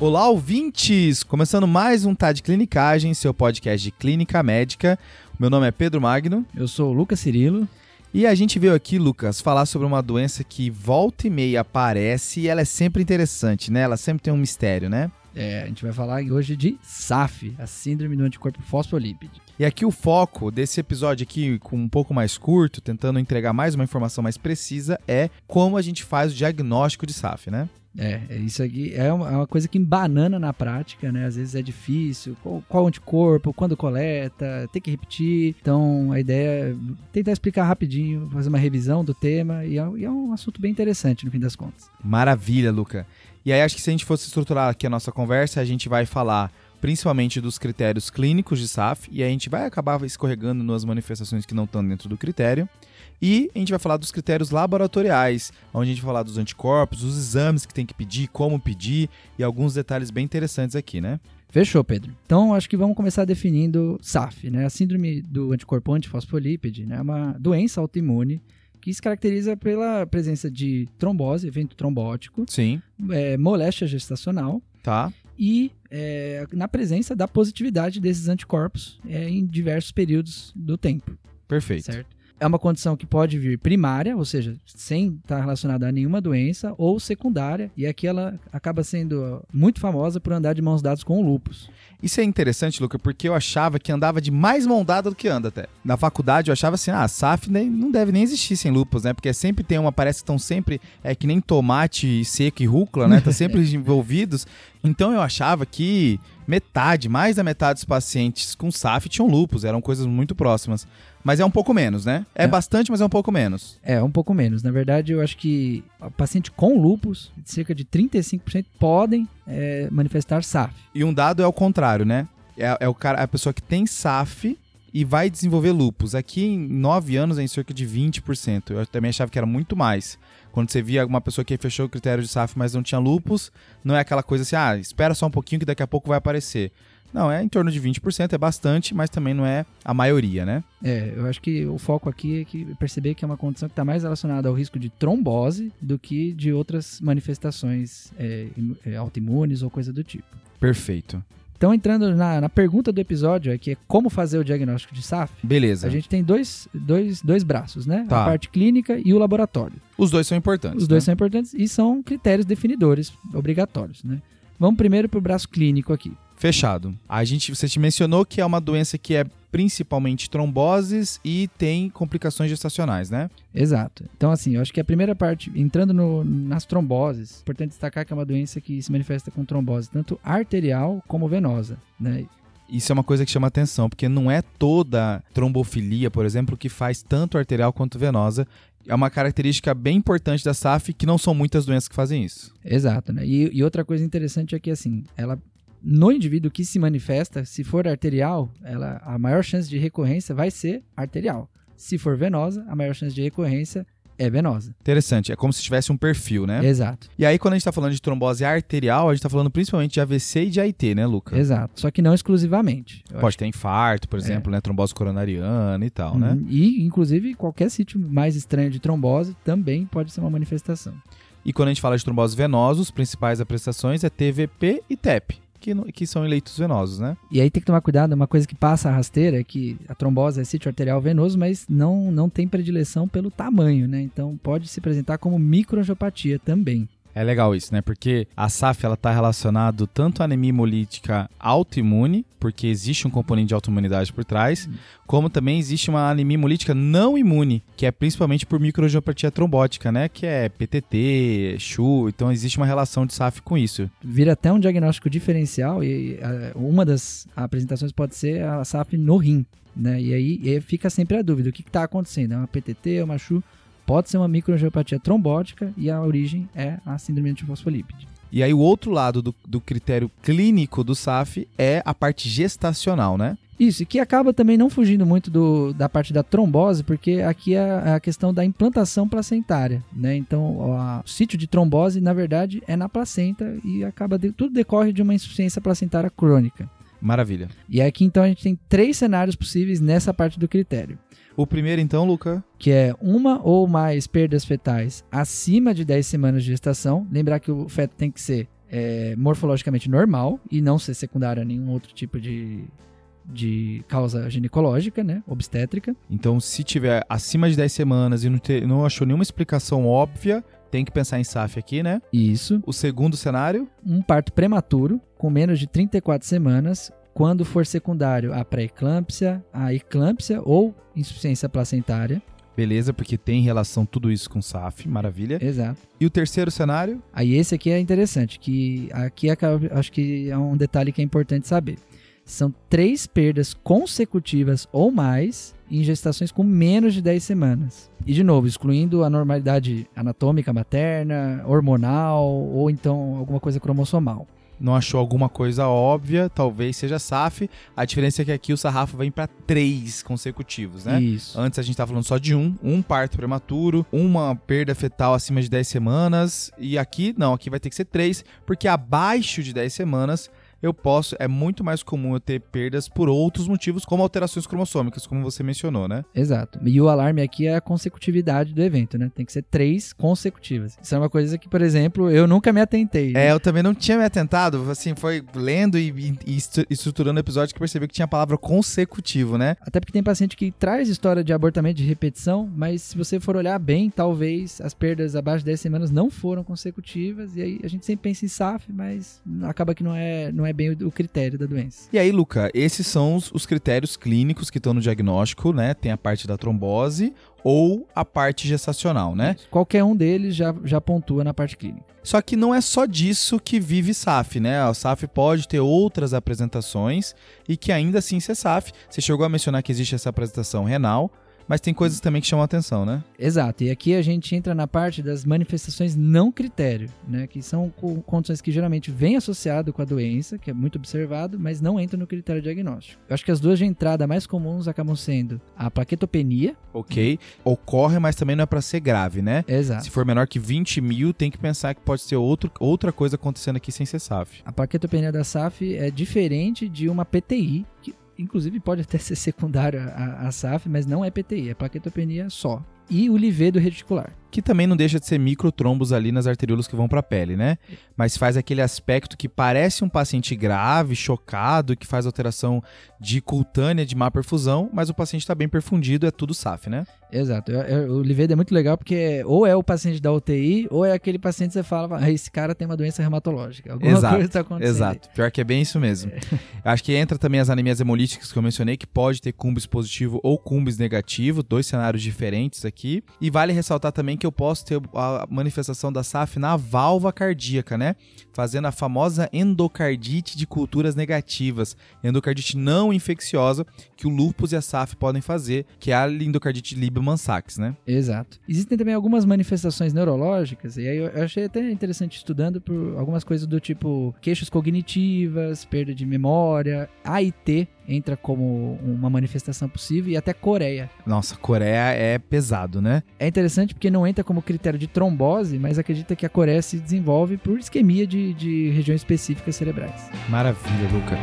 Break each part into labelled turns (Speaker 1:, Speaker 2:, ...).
Speaker 1: Olá, ouvintes! Começando mais um Tá de Clinicagem, seu podcast de clínica médica. Meu nome é Pedro Magno.
Speaker 2: Eu sou o Lucas Cirilo.
Speaker 1: E a gente veio aqui, Lucas, falar sobre uma doença que volta e meia aparece e ela é sempre interessante, né? Ela sempre tem um mistério, né?
Speaker 2: É, a gente vai falar hoje de SAF, a Síndrome do Anticorpo Fosfolípide.
Speaker 1: E aqui o foco desse episódio aqui, com um pouco mais curto, tentando entregar mais uma informação mais precisa, é como a gente faz o diagnóstico de SAF, né?
Speaker 2: É, isso aqui é uma, é uma coisa que embanana na prática, né? Às vezes é difícil. Qual, qual anticorpo, quando coleta, tem que repetir. Então a ideia é tentar explicar rapidinho, fazer uma revisão do tema e é, e é um assunto bem interessante no fim das contas.
Speaker 1: Maravilha, Luca. E aí acho que se a gente fosse estruturar aqui a nossa conversa, a gente vai falar principalmente dos critérios clínicos de SAF, e a gente vai acabar escorregando nas manifestações que não estão dentro do critério. E a gente vai falar dos critérios laboratoriais, onde a gente vai falar dos anticorpos, os exames que tem que pedir, como pedir e alguns detalhes bem interessantes aqui, né?
Speaker 2: Fechou, Pedro. Então, acho que vamos começar definindo SAF, né? A síndrome do anticorpo antifosfolípide, né? É uma doença autoimune que se caracteriza pela presença de trombose, evento trombótico,
Speaker 1: Sim.
Speaker 2: é, moléstia gestacional
Speaker 1: Tá.
Speaker 2: e é, na presença da positividade desses anticorpos é, em diversos períodos do tempo,
Speaker 1: Perfeito.
Speaker 2: certo? É uma condição que pode vir primária, ou seja, sem estar relacionada a nenhuma doença, ou secundária, e aqui ela acaba sendo muito famosa por andar de mãos dadas com o lúpus.
Speaker 1: Isso é interessante, Luca, porque eu achava que andava de mais mão dada do que anda até. Na faculdade eu achava assim, ah, SAF não deve nem existir sem lupus, né? Porque sempre tem uma, parece que estão sempre, é que nem tomate seco e rúcula, né? Tá sempre envolvidos. Então eu achava que metade, mais da metade dos pacientes com SAF tinham lupus, eram coisas muito próximas. Mas é um pouco menos, né? É,
Speaker 2: É.
Speaker 1: bastante, mas é um pouco menos.
Speaker 2: É, um pouco menos. Na verdade, eu acho que o paciente com lúpus, cerca de 35% podem é, manifestar SAF.
Speaker 1: E um dado é o contrário, né? É, é o cara, a pessoa que tem SAF e vai desenvolver lupus. Aqui em 9 anos é em cerca de 20%. Eu também achava que era muito mais. Quando você via uma pessoa que fechou o critério de SAF, mas não tinha lupus, não é aquela coisa assim, ah, espera só um pouquinho que daqui a pouco vai aparecer. Não, é em torno de 20%, é bastante, mas também não é a maioria, né?
Speaker 2: É, eu acho que o foco aqui é que perceber que é uma condição que está mais relacionada ao risco de trombose do que de outras manifestações é, é, autoimunes ou coisa do tipo.
Speaker 1: Perfeito.
Speaker 2: Então, entrando na, na pergunta do episódio, é que é como fazer o diagnóstico de SAF,
Speaker 1: Beleza.
Speaker 2: a gente tem dois, dois, dois braços, né?
Speaker 1: Tá.
Speaker 2: A parte clínica e o laboratório.
Speaker 1: Os dois são importantes.
Speaker 2: Os dois
Speaker 1: né?
Speaker 2: são importantes e são critérios definidores obrigatórios, né? Vamos primeiro para o braço clínico aqui.
Speaker 1: Fechado. A gente, você te mencionou que é uma doença que é principalmente tromboses e tem complicações gestacionais, né?
Speaker 2: Exato. Então, assim, eu acho que a primeira parte, entrando no- nas tromboses, importante destacar que é uma doença que se manifesta com trombose tanto arterial como venosa, né?
Speaker 1: Isso é uma coisa que chama atenção, porque não é toda trombofilia, por exemplo, que faz tanto arterial quanto venosa. É uma característica bem importante da SAF que não são muitas doenças que fazem isso.
Speaker 2: Exato, né? E, e outra coisa interessante é que, assim, ela no indivíduo que se manifesta, se for arterial, ela, a maior chance de recorrência vai ser arterial. Se for venosa, a maior chance de recorrência é venosa.
Speaker 1: Interessante, é como se tivesse um perfil, né?
Speaker 2: Exato,
Speaker 1: E aí, quando a gente tá falando de trombose arterial, a gente tá falando principalmente de AVC e de AIT, né, Luca?
Speaker 2: exato. Só que não exclusivamente.
Speaker 1: Pode ter infarto, por exemplo, né? Trombose coronariana e tal, né?
Speaker 2: Uhum. E, inclusive, qualquer sítio mais estranho de trombose também pode ser uma manifestação.
Speaker 1: E quando a gente fala de trombose venosa, os principais apresentações é TVP e TEP, que, que são eleitos venosos, né?
Speaker 2: E aí tem que tomar cuidado, uma coisa que passa a rasteira é que a trombose é sítio arterial venoso, mas não, não tem predileção pelo tamanho, né? Então pode se apresentar como microangiopatia também.
Speaker 1: É legal isso, né? Porque a SAF ela tá relacionado tanto à anemia hemolítica autoimune, porque existe um componente de autoimunidade por trás, como também existe uma anemia hemolítica não imune, que é principalmente por microangiopatia trombótica, né? Que é PTT, CHU, então existe uma relação de SAF com isso.
Speaker 2: Vira até um diagnóstico diferencial e eh, uma das apresentações pode ser a SAF no rim, né? E aí, e aí fica sempre a dúvida, o que está acontecendo? É uma PTT, é uma CHU? Pode ser uma microangiopatia trombótica e a origem é a síndrome antifosfolípide.
Speaker 1: E aí o outro lado do, do critério clínico do SAF é a parte gestacional, né?
Speaker 2: Isso, e que acaba também não fugindo muito do, da parte da trombose, porque aqui é a questão da implantação placentária, né? Então, o a- o sítio de trombose, na verdade, é na placenta e acaba de- tudo decorre de uma insuficiência placentária crônica.
Speaker 1: Maravilha.
Speaker 2: E aqui, então, a gente tem três cenários possíveis nessa parte do critério.
Speaker 1: O primeiro, então, Luca.
Speaker 2: que é uma ou mais perdas fetais acima de 10 semanas de gestação. Lembrar que o feto tem que ser é, morfologicamente normal e não ser secundária a nenhum outro tipo de, de causa ginecológica, né? Obstétrica.
Speaker 1: Então, se tiver acima de 10 semanas e não, ter, não achou nenhuma explicação óbvia, tem que pensar em SAF aqui, né?
Speaker 2: Isso.
Speaker 1: O segundo cenário?
Speaker 2: Um parto prematuro, com menos de 34 semanas, quando for secundário a pré-eclâmpsia, a eclâmpsia ou insuficiência placentária.
Speaker 1: Beleza, porque tem relação tudo isso com SAF, maravilha.
Speaker 2: Exato.
Speaker 1: E o terceiro cenário?
Speaker 2: Aí esse aqui é interessante, que aqui é, acho que é um detalhe que é importante saber. São três perdas consecutivas ou mais em gestações com menos de 10 semanas. E, de novo, excluindo a normalidade anatômica materna, hormonal ou então alguma coisa cromossomal
Speaker 1: não achou alguma coisa óbvia, talvez seja SAF. A diferença é que aqui o sarrafo vem para três consecutivos, né?
Speaker 2: Isso.
Speaker 1: Antes a gente estava falando só de um, um parto prematuro, uma perda fetal acima de 10 semanas, e aqui não, aqui vai ter que ser três, porque abaixo de 10 semanas eu posso. É muito mais comum eu ter perdas por outros motivos, como alterações cromossômicas, como você mencionou, né?
Speaker 2: Exato. E o alarme aqui é a consecutividade do evento, né? Tem que ser três consecutivas. Isso é uma coisa que, por exemplo, eu nunca me atentei.
Speaker 1: Né? É, eu também não tinha me atentado. Assim, foi lendo e, e, estruturando o episódio que percebi que tinha a palavra consecutivo, né?
Speaker 2: Até porque tem paciente que traz história de abortamento de repetição, mas se você for olhar bem, talvez as perdas abaixo de 10 semanas não foram consecutivas. E aí a gente sempre pensa em SAF, mas acaba que não é, não é é bem o, o critério da doença.
Speaker 1: E aí, Luca, esses são os, os critérios clínicos que estão no diagnóstico, né? Tem a parte da trombose ou a parte gestacional, né?
Speaker 2: Qualquer um deles já, já pontua na parte clínica.
Speaker 1: Só que não é só disso que vive SAF, né? A SAF pode ter outras apresentações e que ainda assim ser SAF. Você chegou a mencionar que existe essa apresentação renal, mas tem coisas também que chamam a atenção, né?
Speaker 2: Exato. E aqui a gente entra na parte das manifestações não critério, né? Que são condições que geralmente vêm associado com a doença, que é muito observado, mas não entram no critério diagnóstico. Eu acho que as duas de entrada mais comuns acabam sendo a plaquetopenia.
Speaker 1: Ok. Ocorre, mas também não é para ser grave, né?
Speaker 2: Exato.
Speaker 1: Se for menor que 20 mil, tem que pensar que pode ser outro, outra coisa acontecendo aqui sem ser SAF.
Speaker 2: A plaquetopenia da SAF é diferente de uma PTI, que inclusive pode até ser secundário à, SAF, mas não é PTI, é plaquetopenia só. E o livedo reticular
Speaker 1: que também não deixa de ser microtrombos ali nas arteríolas que vão para a pele, né? Mas faz aquele aspecto que parece um paciente grave, chocado, que faz alteração de cutânea de má perfusão, mas o paciente está bem perfundido, é tudo SAF, né?
Speaker 2: Exato. o Livedo é muito legal porque ou é o paciente da UTI ou é aquele paciente que você fala, ah, esse cara tem uma doença reumatológica. Alguma
Speaker 1: exato,
Speaker 2: coisa está acontecendo.
Speaker 1: Exato. Pior que é bem isso mesmo. É. Acho que entra também as anemias hemolíticas que eu mencionei, que pode ter cumbis positivo ou cumbis negativo, dois cenários diferentes aqui. E vale ressaltar também que eu posso ter a manifestação da SAF na válvula cardíaca, né? Fazendo a famosa endocardite de culturas negativas, endocardite não infecciosa, que o lúpus e a SAF podem fazer, que é a endocardite Lieberman-Sachs, né?
Speaker 2: Exato. Existem também algumas manifestações neurológicas, e aí eu achei até interessante estudando por algumas coisas do tipo queixas cognitivas, perda de memória, AIT, entra como uma manifestação possível e até Coreia.
Speaker 1: Nossa, Coreia é pesado, né?
Speaker 2: É interessante porque não entra como critério de trombose, mas acredita que a Coreia se desenvolve por isquemia de, de regiões específicas cerebrais.
Speaker 1: Maravilha, Luca.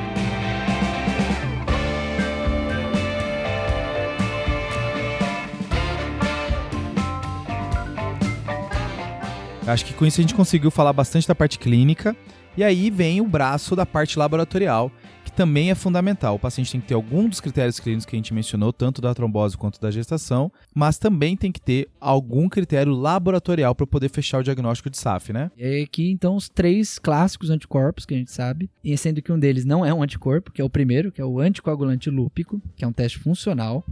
Speaker 1: Acho que com isso a gente conseguiu falar bastante da parte clínica. E aí vem o braço da parte laboratorial, também é fundamental. O paciente tem que ter algum dos critérios clínicos que a gente mencionou, tanto da trombose quanto da gestação, mas também tem que ter algum critério laboratorial para poder fechar o diagnóstico de SAF, né?
Speaker 2: E aqui, então, os três clássicos anticorpos que a gente sabe, e sendo que um deles não é um anticorpo, que é o primeiro, que é o anticoagulante lúpico, que é um teste funcional,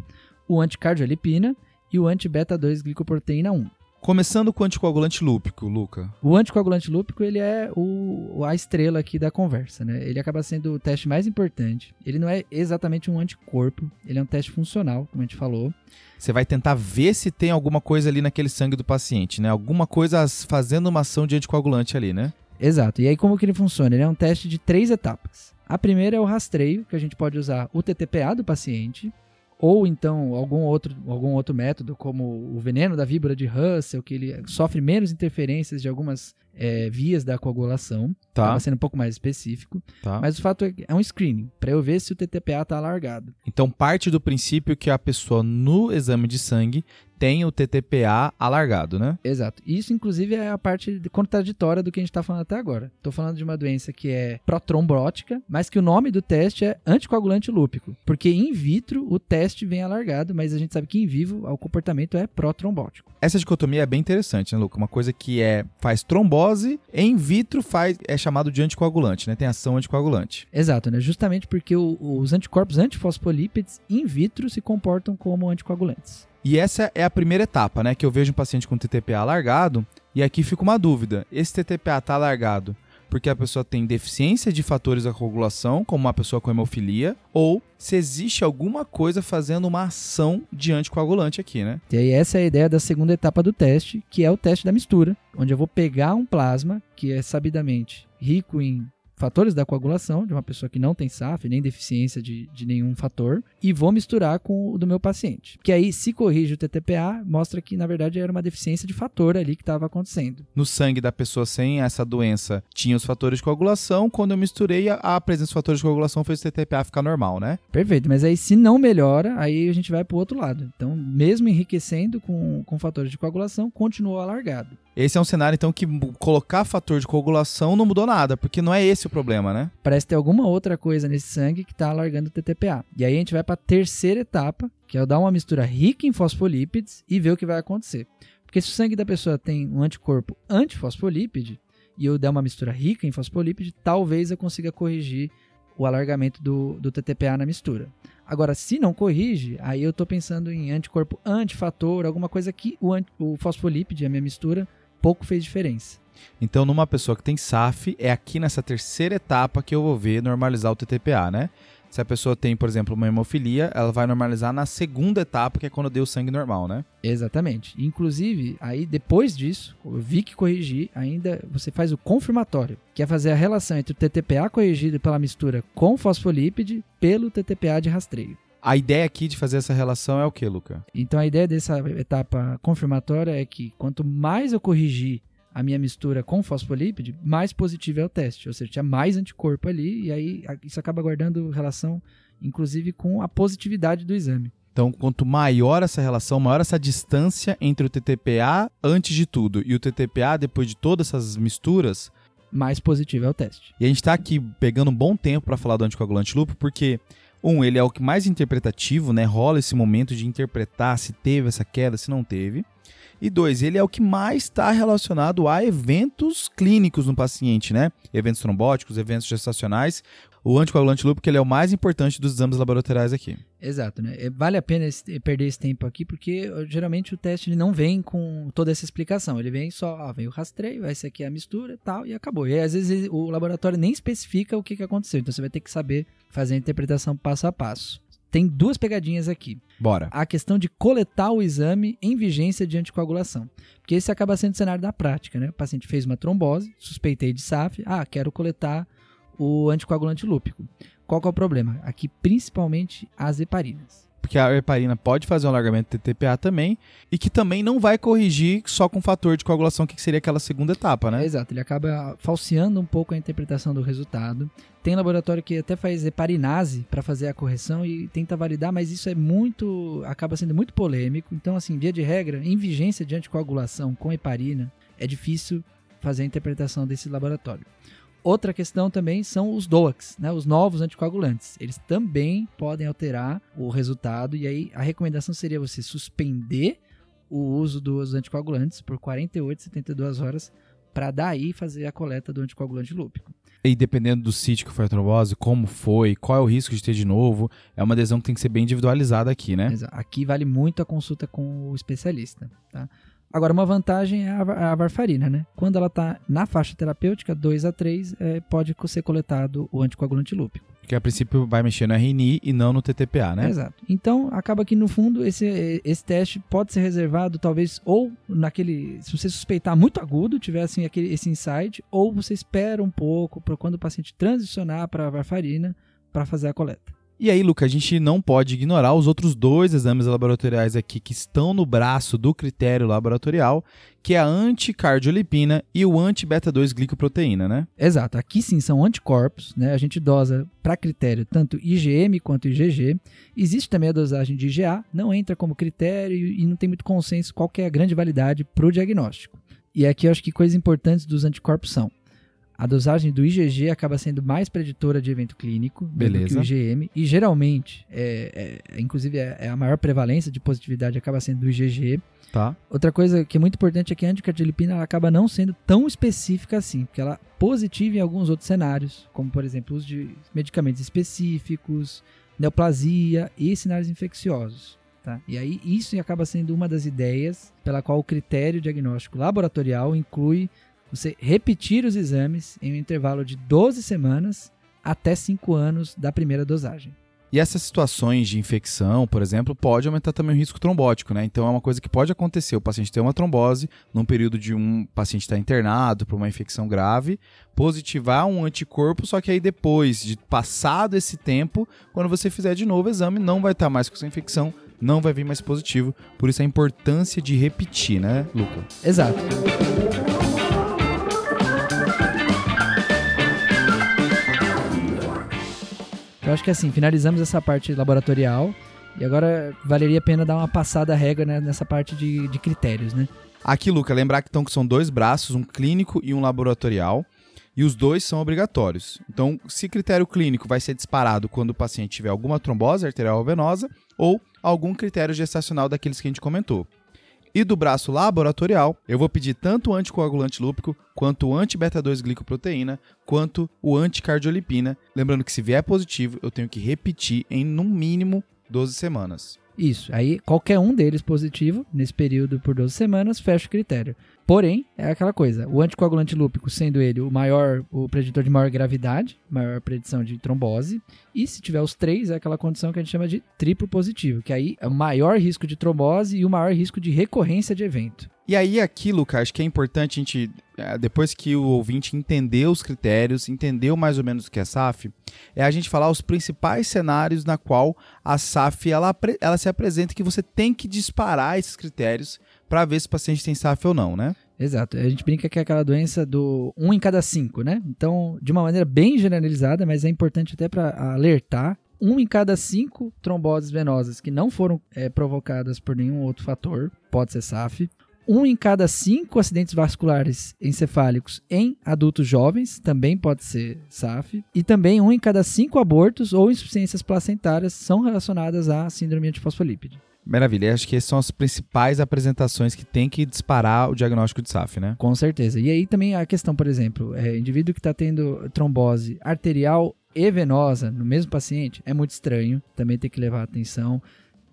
Speaker 2: o anticardiolipina e o anti-beta-2 glicoproteína 1.
Speaker 1: Começando com o anticoagulante lúpico, Luca.
Speaker 2: O anticoagulante lúpico, ele é o, a estrela aqui da conversa, né? Ele acaba sendo o teste mais importante. Ele não é exatamente um anticorpo, ele é um teste funcional, como a gente falou.
Speaker 1: Você vai tentar ver se tem alguma coisa ali naquele sangue do paciente, né? Alguma coisa fazendo uma ação de anticoagulante ali, né?
Speaker 2: Exato. E aí como que ele funciona? Ele é um teste de três etapas. A primeira é o rastreio, que a gente pode usar o TTPA do paciente, ou então algum outro, algum outro método, como o veneno da víbora de Russell, que ele sofre menos interferências de algumas é, vias da coagulação, tá. acaba sendo um pouco mais específico. Tá. Mas o fato é que é um screening, para eu ver se o TTPA está alargado.
Speaker 1: Então parte do princípio que a pessoa no exame de sangue tem o TTPA alargado, né?
Speaker 2: Exato. Isso, inclusive, é a parte contraditória do que a gente está falando até agora. Estou falando de uma doença que é protrombótica, mas que o nome do teste é anticoagulante lúpico. Porque in vitro o teste vem alargado, mas a gente sabe que em vivo o comportamento é protrombótico.
Speaker 1: Essa dicotomia é bem interessante, né, Luca? Uma coisa que é faz trombose, in vitro faz é chamado de anticoagulante, né? Tem ação anticoagulante.
Speaker 2: Exato, né? Justamente porque o, os anticorpos antifosfolípides in vitro se comportam como anticoagulantes.
Speaker 1: E essa é a primeira etapa, né? Que eu vejo um paciente com TTPA alargado, e aqui fica uma dúvida: esse TTPA está alargado porque a pessoa tem deficiência de fatores da coagulação, como uma pessoa com hemofilia, ou se existe alguma coisa fazendo uma ação de anticoagulante aqui, né?
Speaker 2: E aí essa é a ideia da segunda etapa do teste, que é o teste da mistura, onde eu vou pegar um plasma que é sabidamente rico em fatores da coagulação de uma pessoa que não tem SAF, nem deficiência de, de nenhum fator, e vou misturar com o do meu paciente. Que aí, se corrige o TTPA, mostra que na verdade era uma deficiência de fator ali que estava acontecendo.
Speaker 1: No sangue da pessoa sem essa doença tinha os fatores de coagulação, quando eu misturei, a, a presença dos fatores de coagulação fez o TTPA ficar normal, né?
Speaker 2: Perfeito, mas aí se não melhora, aí a gente vai para o outro lado. Então, mesmo enriquecendo com, com fatores de coagulação, continuou alargado.
Speaker 1: Esse é um cenário, então, que colocar fator de coagulação não mudou nada, porque não é esse o problema, né?
Speaker 2: Parece ter alguma outra coisa nesse sangue que está alargando o TTPA. E aí a gente vai para a terceira etapa, que é dar uma mistura rica em fosfolípides e ver o que vai acontecer. Porque se o sangue da pessoa tem um anticorpo antifosfolípide e eu der uma mistura rica em fosfolípide, talvez eu consiga corrigir o alargamento do, do TTPA na mistura. Agora, se não corrige, aí eu estou pensando em anticorpo antifator, alguma coisa que o, o fosfolípide, a minha mistura, pouco fez diferença.
Speaker 1: Então, numa pessoa que tem SAF, é aqui nessa terceira etapa que eu vou ver normalizar o TTPA, né? Se a pessoa tem, por exemplo, uma hemofilia, ela vai normalizar na segunda etapa, que é quando deu sangue normal, né?
Speaker 2: Exatamente. Inclusive, aí depois disso, eu vi que corrigir, ainda você faz o confirmatório, que é fazer a relação entre o TTPA corrigido pela mistura com fosfolípide pelo TTPA de rastreio.
Speaker 1: A ideia aqui de fazer essa relação é o que, Luca?
Speaker 2: Então a ideia dessa etapa confirmatória é que quanto mais eu corrigir a minha mistura com fosfolípide, mais positivo é o teste. Ou seja, tinha mais anticorpo ali, e aí isso acaba guardando relação, inclusive, com a positividade do exame.
Speaker 1: Então, quanto maior essa relação, maior essa distância entre o TTPA antes de tudo e o TTPA depois de todas essas misturas,
Speaker 2: mais positivo é o teste.
Speaker 1: E a gente está aqui pegando um bom tempo para falar do anticoagulante lúpico, porque um, ele é o que mais interpretativo, né? Rola esse momento de interpretar se teve essa queda, se não teve. E dois, ele é o que mais está relacionado a eventos clínicos no paciente, né? Eventos trombóticos, eventos gestacionais. O anticoagulante lúpico ele é o mais importante dos exames laboratoriais aqui.
Speaker 2: Exato, né? É, vale a pena esse, perder esse tempo aqui, porque geralmente o teste ele não vem com toda essa explicação. Ele vem só, ó, vem o rastreio, essa aqui é a mistura tal, e acabou. E às vezes ele, o laboratório nem especifica o que, que aconteceu. Então você vai ter que saber fazer a interpretação passo a passo. Tem duas pegadinhas aqui.
Speaker 1: Bora.
Speaker 2: A questão de coletar o exame em vigência de anticoagulação. Porque esse acaba sendo o cenário da prática, né? O paciente fez uma trombose, suspeitei de SAF, ah, quero coletar o anticoagulante lúpico. Qual é o problema? Aqui, principalmente as heparinas
Speaker 1: porque a heparina pode fazer um alargamento do TTPA também, e que também não vai corrigir só com fator de coagulação, que seria aquela segunda etapa, né?
Speaker 2: É, exato, ele acaba falseando um pouco a interpretação do resultado. Tem laboratório que até faz heparinase para fazer a correção e tenta validar, mas isso é muito. acaba sendo muito polêmico. Então, assim, via de regra, em vigência de anticoagulação com heparina, é difícil fazer a interpretação desse laboratório. Outra questão também são os DOACs, né, os novos anticoagulantes. Eles também podem alterar o resultado e aí a recomendação seria você suspender o uso dos anticoagulantes por 48, 72 horas para daí fazer a coleta do anticoagulante lúpico.
Speaker 1: E dependendo do sítio que foi a trombose, como foi, qual é o risco de ter de novo, é uma adesão que tem que ser bem individualizada aqui, né?
Speaker 2: Aqui vale muito a consulta com o especialista, tá? Agora, uma vantagem é a, varfarina, né? Quando ela está na faixa terapêutica, 2 a 3, é, pode ser coletado o anticoagulante lúpico.
Speaker 1: Que a princípio vai mexer no RNI e não no TTPA, né?
Speaker 2: Exato. Então, acaba que no fundo esse, esse teste pode ser reservado talvez ou naquele, se você suspeitar muito agudo, tiver assim aquele, esse insight, ou você espera um pouco para quando o paciente transicionar para a varfarina para fazer a coleta.
Speaker 1: E aí, Luca, a gente não pode ignorar os outros dois exames laboratoriais aqui que estão no braço do critério laboratorial, que é a anticardiolipina e o anti-beta-2 glicoproteína, né?
Speaker 2: Exato. Aqui sim são anticorpos, né? A gente dosa para critério tanto IgM quanto IgG. Existe também a dosagem de IgA, não entra como critério e não tem muito consenso qual é a grande validade para o diagnóstico. E aqui eu acho que coisas importantes dos anticorpos são a dosagem do IgG acaba sendo mais preditora de evento clínico
Speaker 1: Beleza.
Speaker 2: do que o IgM. E geralmente, é, é, inclusive, é, é a maior prevalência de positividade acaba sendo do IgG.
Speaker 1: Tá.
Speaker 2: Outra coisa que é muito importante é que a anticardiolipina acaba não sendo tão específica assim, porque ela é positiva em alguns outros cenários, como por exemplo os de medicamentos específicos, neoplasia e sinais infecciosos. Tá? E aí isso acaba sendo uma das ideias pela qual o critério diagnóstico laboratorial inclui você repetir os exames em um intervalo de 12 semanas até 5 anos da primeira dosagem.
Speaker 1: E essas situações de infecção, por exemplo, pode aumentar também o risco trombótico, né? Então é uma coisa que pode acontecer. O paciente ter uma trombose num período de um paciente estar tá internado por uma infecção grave, positivar um anticorpo, só que aí depois de passado esse tempo, quando você fizer de novo o exame, não vai estar tá mais com essa infecção, não vai vir mais positivo. Por isso a importância de repetir, né, Luca?
Speaker 2: Exato. Eu acho que assim, finalizamos essa parte laboratorial e agora valeria a pena dar uma passada régua né, nessa parte de, de critérios, né?
Speaker 1: Aqui, Luca, lembrar que, então, que são dois braços, um clínico e um laboratorial, e os dois são obrigatórios. Então, se critério clínico vai ser disparado quando o paciente tiver alguma trombose arterial venosa ou algum critério gestacional daqueles que a gente comentou. E do braço laboratorial, eu vou pedir tanto o anticoagulante lúpico, quanto o anti-beta-2 glicoproteína, quanto o anticardiolipina. Lembrando que se vier positivo, eu tenho que repetir em no mínimo 12 semanas.
Speaker 2: Isso. Aí qualquer um deles positivo, nesse período por 12 semanas, fecha o critério. Porém, é aquela coisa, o anticoagulante lúpico sendo ele o maior, o preditor de maior gravidade, maior predição de trombose, e se tiver os três, é aquela condição que a gente chama de triplo positivo, que aí é o maior risco de trombose e o maior risco de recorrência de evento.
Speaker 1: E aí, aqui, Lucas, acho que é importante a gente, é, depois que o ouvinte entendeu os critérios, entendeu mais ou menos o que é SAF, é a gente falar os principais cenários na qual a SAF ela, ela se apresenta que você tem que disparar esses critérios para ver se o paciente tem SAF ou não, né?
Speaker 2: Exato. A gente brinca que é aquela doença do 1 em cada 5, né? Então, de uma maneira bem generalizada, mas é importante até para alertar, um em cada cinco tromboses venosas que não foram é, provocadas por nenhum outro fator pode ser SAF. Um em cada cinco acidentes vasculares encefálicos em adultos jovens também pode ser SAF. E também um em cada cinco abortos ou insuficiências placentárias são relacionadas à síndrome antifosfolípide.
Speaker 1: Maravilha, acho que essas são as principais apresentações que tem que disparar o diagnóstico de SAF, né?
Speaker 2: Com certeza. E aí também a questão, por exemplo, é, indivíduo que está tendo trombose arterial e venosa no mesmo paciente é muito estranho, também tem que levar atenção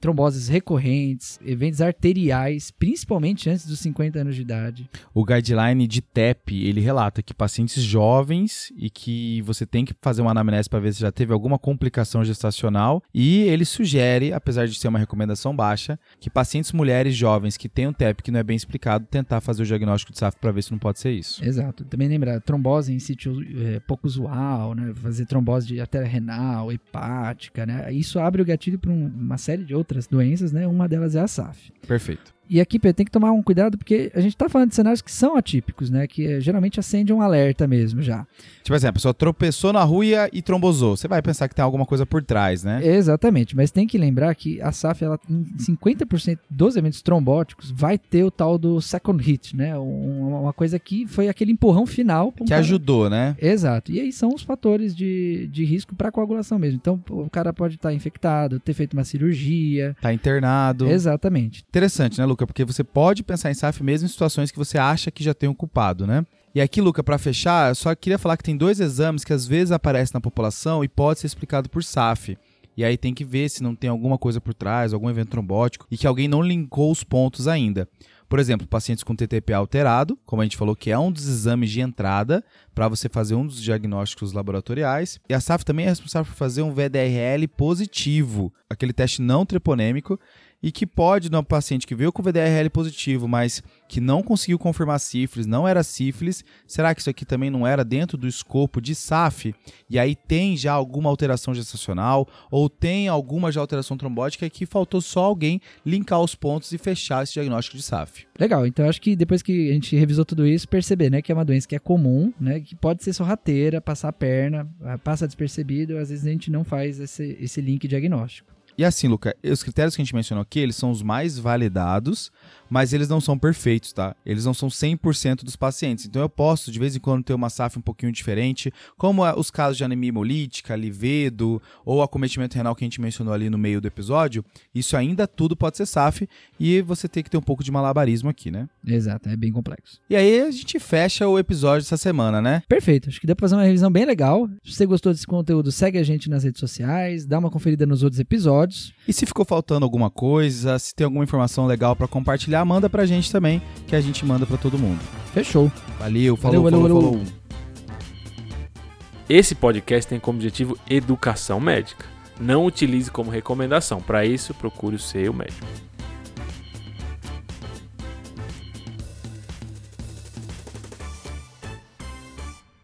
Speaker 2: tromboses recorrentes, eventos arteriais, principalmente antes dos 50 anos de idade.
Speaker 1: O guideline de TEP, ele relata que pacientes jovens e que você tem que fazer uma anamnese para ver se já teve alguma complicação gestacional e ele sugere, apesar de ser uma recomendação baixa, que pacientes mulheres jovens que têm um TEP que não é bem explicado, tentar fazer o diagnóstico de SAF para ver se não pode ser isso.
Speaker 2: Exato. Também lembrar, trombose em sítio é, pouco usual, né? Fazer trombose de artéria renal, hepática, né? Isso abre o gatilho para um, uma série de outras outras doenças, né? Uma delas é a SAF.
Speaker 1: Perfeito.
Speaker 2: E aqui, Pedro, tem que tomar um cuidado porque a gente está falando de cenários que são atípicos, né? Que é, geralmente acende um alerta mesmo já.
Speaker 1: Tipo assim, a pessoa tropeçou na rua e trombosou. Você vai pensar que tem alguma coisa por trás, né?
Speaker 2: Exatamente, mas tem que lembrar que a SAF, ela, em 50% dos eventos trombóticos, vai ter o tal do second hit, né? Um, uma coisa que foi aquele empurrão final.
Speaker 1: Um que cara... ajudou, né?
Speaker 2: Exato. E aí são os fatores de, de risco para coagulação mesmo. Então, o cara pode estar tá infectado, ter feito uma cirurgia.
Speaker 1: Tá internado.
Speaker 2: Exatamente.
Speaker 1: Interessante, né, Lucas? Porque você pode pensar em SAF mesmo em situações que você acha que já tem um culpado, né? E aqui, Luca, para fechar, eu só queria falar que tem dois exames que às vezes aparecem na população e pode ser explicado por SAF. E aí tem que ver se não tem alguma coisa por trás, algum evento trombótico e que alguém não linkou os pontos ainda. Por exemplo, pacientes com TTP alterado, como a gente falou, que é um dos exames de entrada para você fazer um dos diagnósticos laboratoriais. E a SAF também é responsável por fazer um VDRL positivo, aquele teste não treponêmico, e que pode, no paciente que veio com VDRL positivo, mas que não conseguiu confirmar sífilis, não era sífilis, será que isso aqui também não era dentro do escopo de SAF? E aí tem já alguma alteração gestacional ou tem alguma já alteração trombótica que faltou só alguém linkar os pontos e fechar esse diagnóstico de SAF.
Speaker 2: Legal, então acho que depois que a gente revisou tudo isso, perceber, né, que é uma doença que é comum, né, que pode ser sorrateira, passar a perna, ah, passa despercebido, às vezes a gente não faz esse, esse link diagnóstico.
Speaker 1: E assim, Luca, os critérios que a gente mencionou aqui, eles são os mais validados, mas eles não são perfeitos, tá? Eles não são 100% dos pacientes. Então eu posso, de vez em quando, ter uma SAF um pouquinho diferente, como os casos de anemia hemolítica, livedo, ou acometimento renal que a gente mencionou ali no meio do episódio. Isso ainda tudo pode ser SAF e você tem que ter um pouco de malabarismo aqui, né?
Speaker 2: Exato, é bem complexo.
Speaker 1: E aí a gente fecha o episódio dessa semana, né?
Speaker 2: Perfeito, acho que deu pra fazer uma revisão bem legal. Se você gostou desse conteúdo, segue a gente nas redes sociais, dá uma conferida nos outros episódios.
Speaker 1: E se ficou faltando alguma coisa, se tem alguma informação legal para compartilhar, manda pra gente também, que a gente manda para todo mundo.
Speaker 2: Fechou.
Speaker 1: Valeu, falou,
Speaker 2: Valeu,
Speaker 1: falou,
Speaker 2: valeu,
Speaker 1: falou.
Speaker 3: Esse podcast tem como objetivo educação médica. Não utilize como recomendação. Para isso, procure o seu médico.